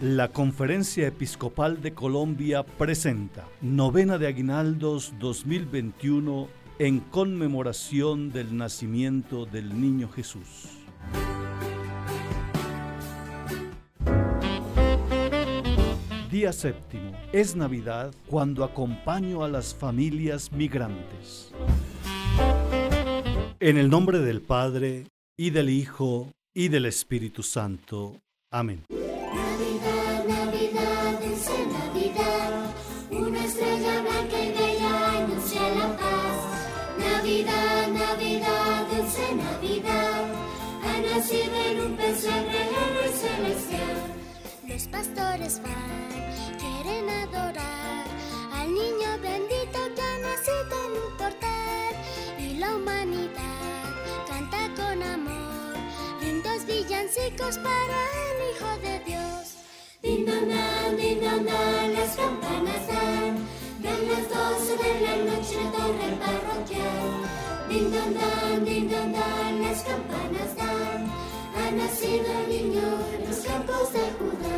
La Conferencia Episcopal de Colombia presenta Novena de Aguinaldos 2021 en conmemoración del nacimiento del Niño Jesús. Día séptimo. Es Navidad cuando acompaño a las familias migrantes. En el nombre del Padre, y del Hijo, y del Espíritu Santo. Amén. Los pastores van, quieren adorar al niño bendito que ha nacido en un portal. Y la humanidad canta con amor, lindos villancicos para el Hijo de Dios. Din don din las campanas dan, dan las doce de la noche torre parroquial. Din don las campanas dan, nacido el niño en los campos de Judá.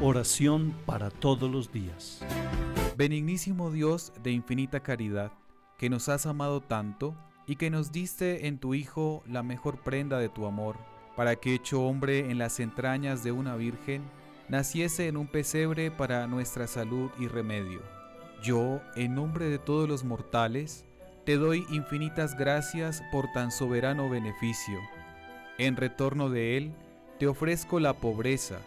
Oración para todos los días. Benignísimo Dios de infinita caridad, que nos has amado tanto y que nos diste en tu Hijo la mejor prenda de tu amor, para que hecho hombre en las entrañas de una virgen, naciese en un pesebre para nuestra salud y remedio. Yo, en nombre de todos los mortales, te doy infinitas gracias por tan soberano beneficio. En retorno de él, te ofrezco la pobreza,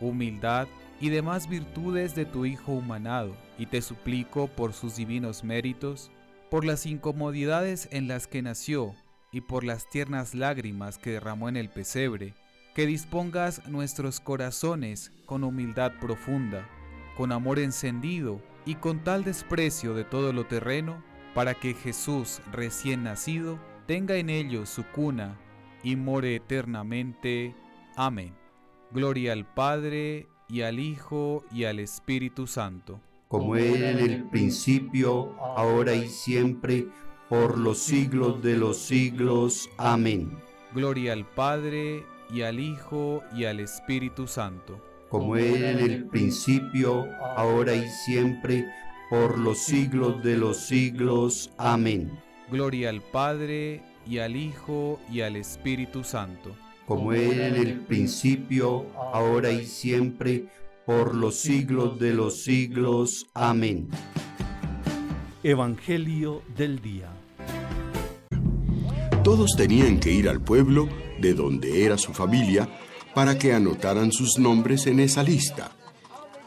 humildad y demás virtudes de tu Hijo humanado, y te suplico por sus divinos méritos, por las incomodidades en las que nació y por las tiernas lágrimas que derramó en el pesebre, que dispongas nuestros corazones con humildad profunda, con amor encendido y con tal desprecio de todo lo terreno, para que Jesús recién nacido tenga en ellos su cuna y more eternamente. Amén. Gloria al Padre y al Hijo y al Espíritu Santo. Como era en el principio, ahora y siempre, por los siglos de los siglos. Amén. Gloria al Padre y al Hijo y al Espíritu Santo. Como era en el principio, ahora y siempre, por los siglos de los siglos. Amén. Gloria al Padre y al Hijo y al Espíritu Santo como era en el principio, ahora y siempre, por los siglos de los siglos. Amén. Evangelio del Día. Todos tenían que ir al pueblo de donde era su familia para que anotaran sus nombres en esa lista.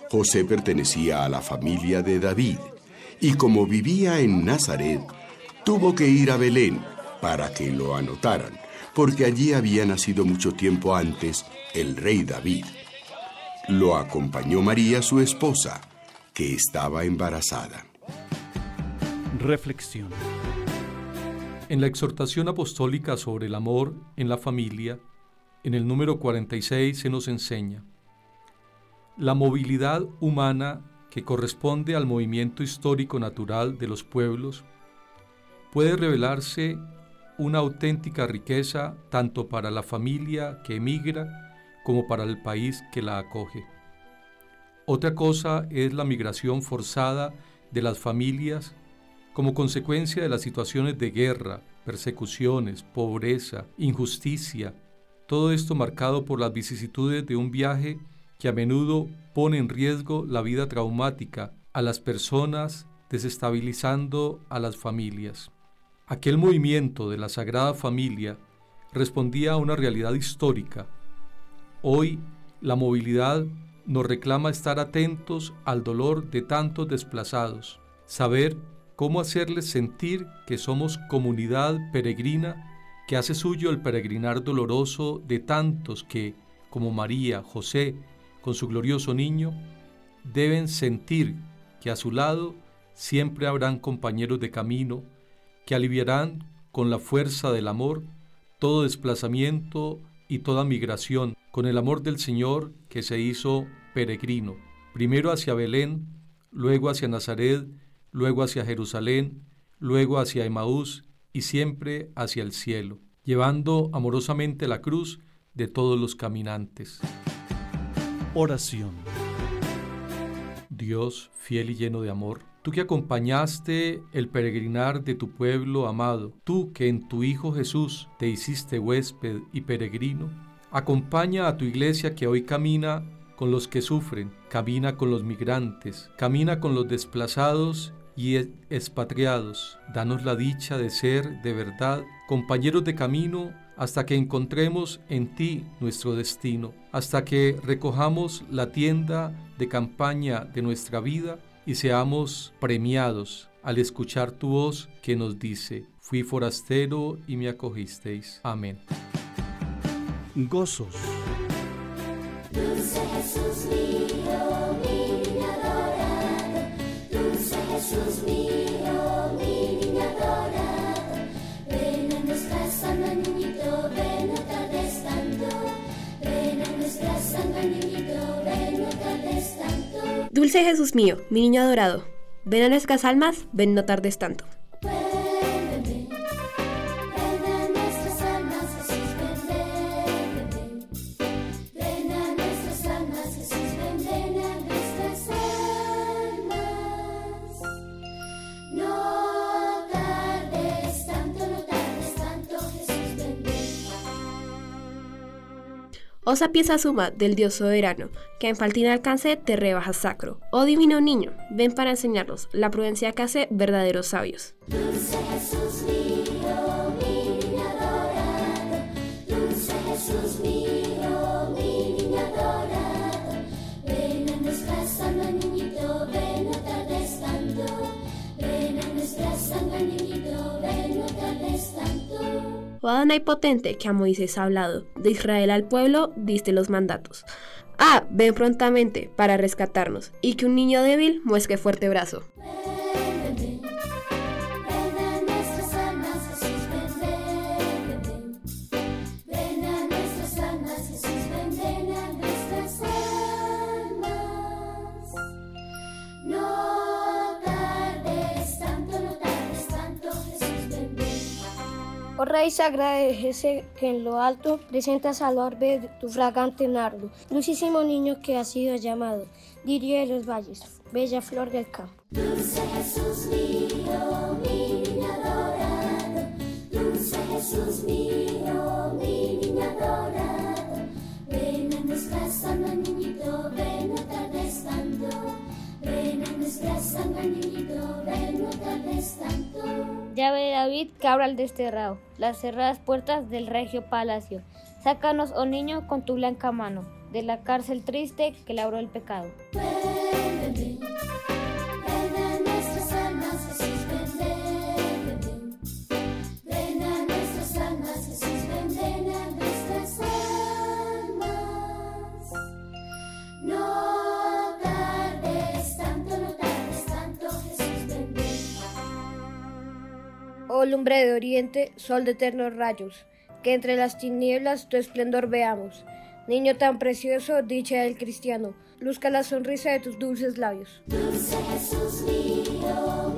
José pertenecía a la familia de David y como vivía en Nazaret, tuvo que ir a Belén para que lo anotaran porque allí había nacido mucho tiempo antes el rey David. Lo acompañó María, su esposa, que estaba embarazada. Reflexión. En la exhortación apostólica sobre el amor en la familia, en el número 46 se nos enseña, la movilidad humana que corresponde al movimiento histórico natural de los pueblos puede revelarse una auténtica riqueza tanto para la familia que emigra como para el país que la acoge. Otra cosa es la migración forzada de las familias como consecuencia de las situaciones de guerra, persecuciones, pobreza, injusticia, todo esto marcado por las vicisitudes de un viaje que a menudo pone en riesgo la vida traumática a las personas, desestabilizando a las familias. Aquel movimiento de la Sagrada Familia respondía a una realidad histórica. Hoy la movilidad nos reclama estar atentos al dolor de tantos desplazados, saber cómo hacerles sentir que somos comunidad peregrina que hace suyo el peregrinar doloroso de tantos que, como María, José, con su glorioso niño, deben sentir que a su lado siempre habrán compañeros de camino que aliviarán con la fuerza del amor todo desplazamiento y toda migración, con el amor del Señor que se hizo peregrino, primero hacia Belén, luego hacia Nazaret, luego hacia Jerusalén, luego hacia Emaús y siempre hacia el cielo, llevando amorosamente la cruz de todos los caminantes. Oración. Dios, fiel y lleno de amor, tú que acompañaste el peregrinar de tu pueblo amado, tú que en tu Hijo Jesús te hiciste huésped y peregrino, acompaña a tu iglesia que hoy camina con los que sufren, camina con los migrantes, camina con los desplazados y expatriados. Danos la dicha de ser de verdad compañeros de camino hasta que encontremos en ti nuestro destino, hasta que recojamos la tienda de campaña de nuestra vida y seamos premiados al escuchar tu voz que nos dice, fui forastero y me acogisteis. Amén. Gozos. Dulce Jesús mío, Dulce Jesús mío, mi niño adorado, ven a nuestras almas, ven no tardes tanto. Osa pieza suma del Dios soberano, que en faltín alcance te rebajas sacro. Oh divino niño, ven para enseñarnos la prudencia que hace verdaderos sabios. Oh Adonai potente que a Moisés ha hablado, de Israel al pueblo diste los mandatos. Ah, ven prontamente para rescatarnos, y que un niño débil muesque fuerte brazo. Oh de Jesse, que en lo alto presentas al orbe de tu fragante nardo, dulcísimo niño que ha sido llamado, diría de los valles, bella flor del campo. Dulce Jesús mío, mi niño adorado, dulce Jesús mío, mi niño adorado, ven a nuestra sana niñito, ven no tardes tanto, ven a nuestra sana niñito, ven no tardes tanto. Llave de David, cabra al desterrado, las cerradas puertas del regio palacio. Sácanos, oh niño, con tu blanca mano, de la cárcel triste que labró el pecado. Lumbre de oriente, sol de eternos rayos, que entre las tinieblas tu esplendor veamos. Niño tan precioso, dicha del cristiano, luzca la sonrisa de tus dulces labios. Dulce Jesús mío,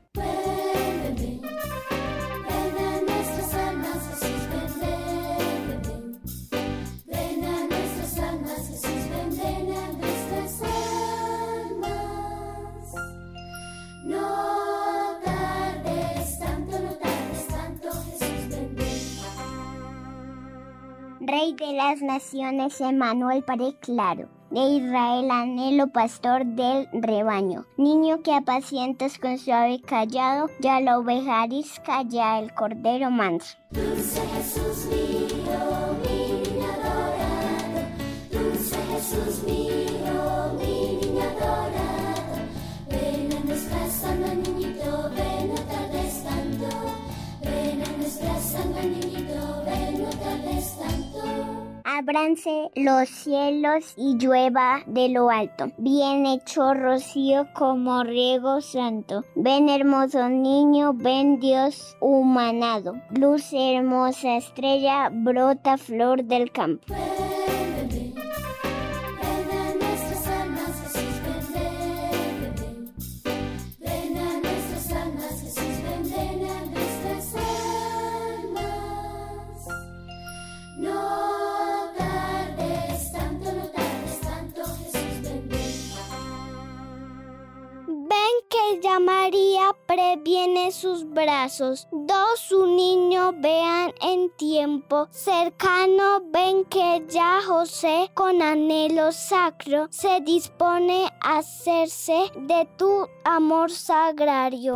Rey de las naciones, Emanuel Padre claro, de Israel anhelo pastor del rebaño, niño que apacientas con suave callado, ya la oveja arisca, ya el cordero manso. Jesús mío, Jesús mío, ábranse los cielos y llueva de lo alto. Bien hecho rocío como riego santo. Ven hermoso niño, ven Dios humanado. Luz hermosa estrella, brota flor del campo. María previene sus brazos. Dos su niño vean en tiempo cercano. Ven que ya José con anhelo sacro se dispone a hacerse de tu amor sagrario.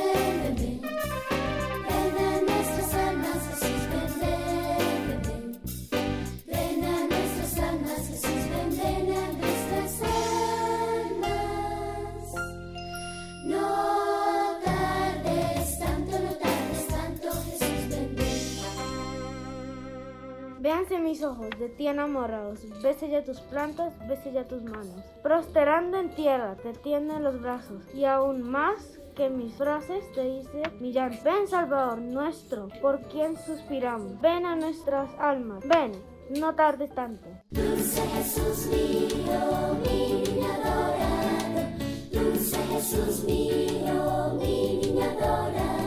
Véanse mis ojos, de ti enamorados, bese ya tus plantas, bese ya tus manos. Prosterando en tierra, te tienden los brazos, y aún más que mis frases te dice mi llanto. Ven, Salvador nuestro, por quien suspiramos. Ven a nuestras almas, ven, no tardes tanto. Dulce Jesús mío, mi adorado. Dulce Jesús mío, mi adorado.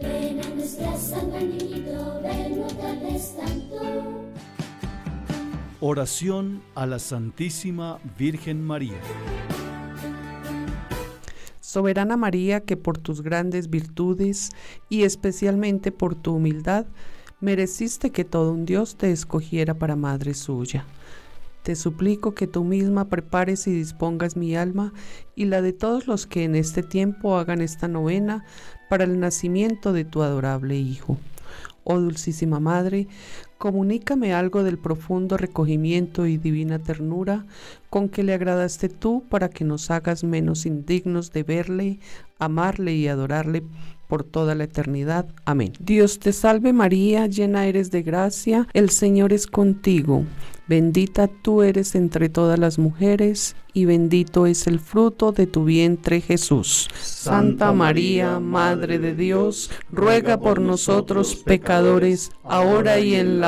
Ven a nuestra niñito, ven, no tardes tanto. Oración a la Santísima Virgen María. Soberana María, que por tus grandes virtudes y especialmente por tu humildad, mereciste que todo un Dios te escogiera para madre suya. Te suplico que tú misma prepares y dispongas mi alma y la de todos los que en este tiempo hagan esta novena para el nacimiento de tu adorable Hijo. Oh Dulcísima Madre, comunícame algo del profundo recogimiento y divina ternura con que le agradaste tú para que nos hagas menos indignos de verle, amarle y adorarle por toda la eternidad. Amén. Dios te salve María, llena eres de gracia, el Señor es contigo. Bendita tú eres entre todas las mujeres, y bendito es el fruto de tu vientre Jesús. Santa María, Madre de Dios, ruega por nosotros pecadores, ahora y en la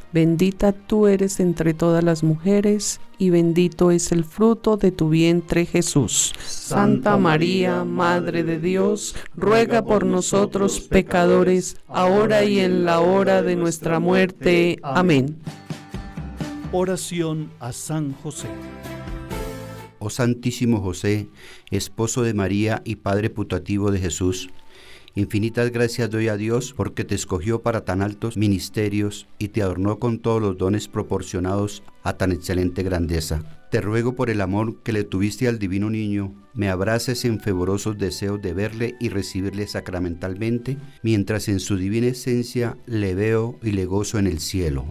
Bendita tú eres entre todas las mujeres, y bendito es el fruto de tu vientre Jesús. Santa María, Madre de Dios, ruega por nosotros pecadores, ahora y en la hora de nuestra muerte. Amén. Oración a San José. Oh Santísimo José, esposo de María y Padre putativo de Jesús, infinitas gracias doy a Dios porque te escogió para tan altos ministerios y te adornó con todos los dones proporcionados a tan excelente grandeza. Te ruego por el amor que le tuviste al divino niño, me abraces en fervorosos deseos de verle y recibirle sacramentalmente, mientras en su divina esencia le veo y le gozo en el cielo.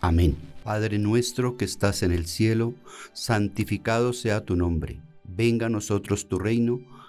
Amén. Padre nuestro que estás en el cielo, santificado sea tu nombre. Venga a nosotros tu reino,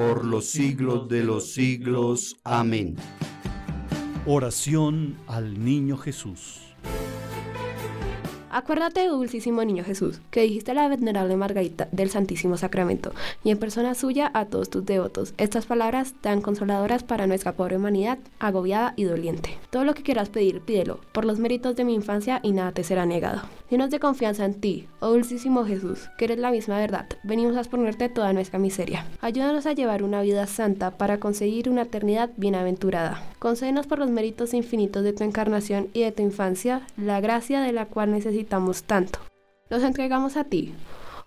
por los siglos de los siglos. Amén. Oración al Niño Jesús. Acuérdate, dulcísimo niño Jesús, que dijiste a la venerable Margarita del Santísimo Sacramento y en persona suya a todos tus devotos. Estas palabras tan consoladoras para nuestra pobre humanidad, agobiada y doliente. Todo lo que quieras pedir, pídelo, por los méritos de mi infancia y nada te será negado. Llenos de confianza en ti, oh dulcísimo Jesús, que eres la misma verdad, venimos a exponerte toda nuestra miseria. Ayúdanos a llevar una vida santa para conseguir una eternidad bienaventurada. Concédenos por los méritos infinitos de tu encarnación y de tu infancia, la gracia de la cual necesitamos tanto. Los entregamos a ti,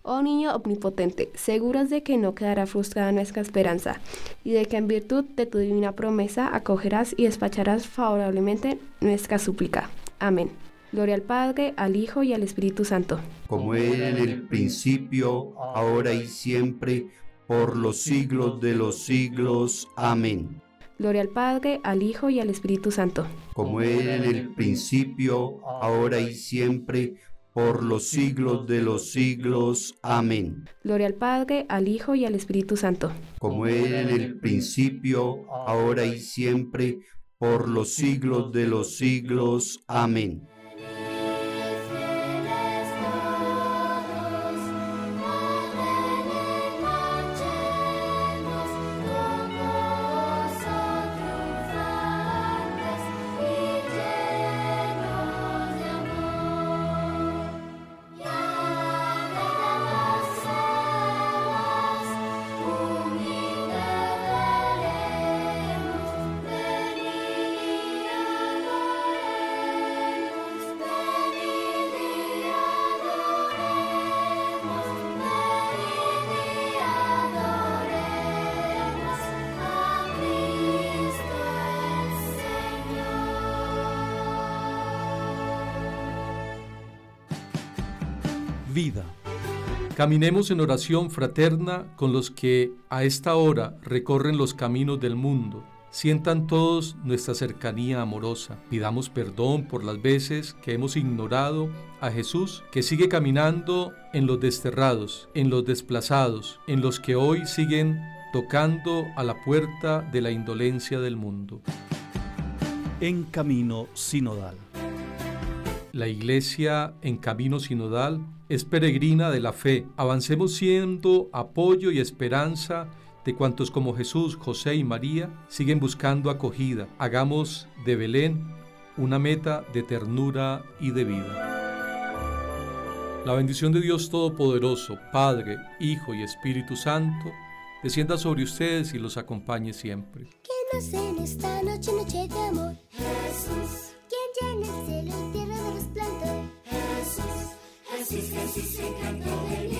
Oh niño omnipotente, seguros de que no quedará frustrada nuestra esperanza y de que en virtud de tu divina promesa acogerás y despacharás favorablemente nuestra súplica. Amén. Gloria al Padre, al Hijo y al Espíritu Santo. Como era en el principio, ahora y siempre, por los siglos de los siglos. Amén. Gloria al Padre, al Hijo y al Espíritu Santo. Como era en el principio, ahora y siempre, por los siglos de los siglos. Amén. Gloria al Padre, al Hijo y al Espíritu Santo. Como era en el principio, ahora y siempre, por los siglos de los siglos. Amén. Vida. Caminemos en oración fraterna con los que a esta hora recorren los caminos del mundo. Sientan todos nuestra cercanía amorosa. Pidamos perdón por las veces que hemos ignorado a Jesús, que sigue caminando en los desterrados, en los desplazados, en los que hoy siguen tocando a la puerta de la indolencia del mundo. En camino sinodal. La iglesia en camino sinodal es peregrina de la fe. Avancemos siendo apoyo y esperanza de cuantos como Jesús, José y María siguen buscando acogida. Hagamos de Belén una meta de ternura y de vida. La bendición de Dios Todopoderoso, Padre, Hijo y Espíritu Santo, descienda sobre ustedes y los acompañe siempre. Esta noche, noche de amor. Jesús. Resplandor. Jesús. Jesús, Jesús, el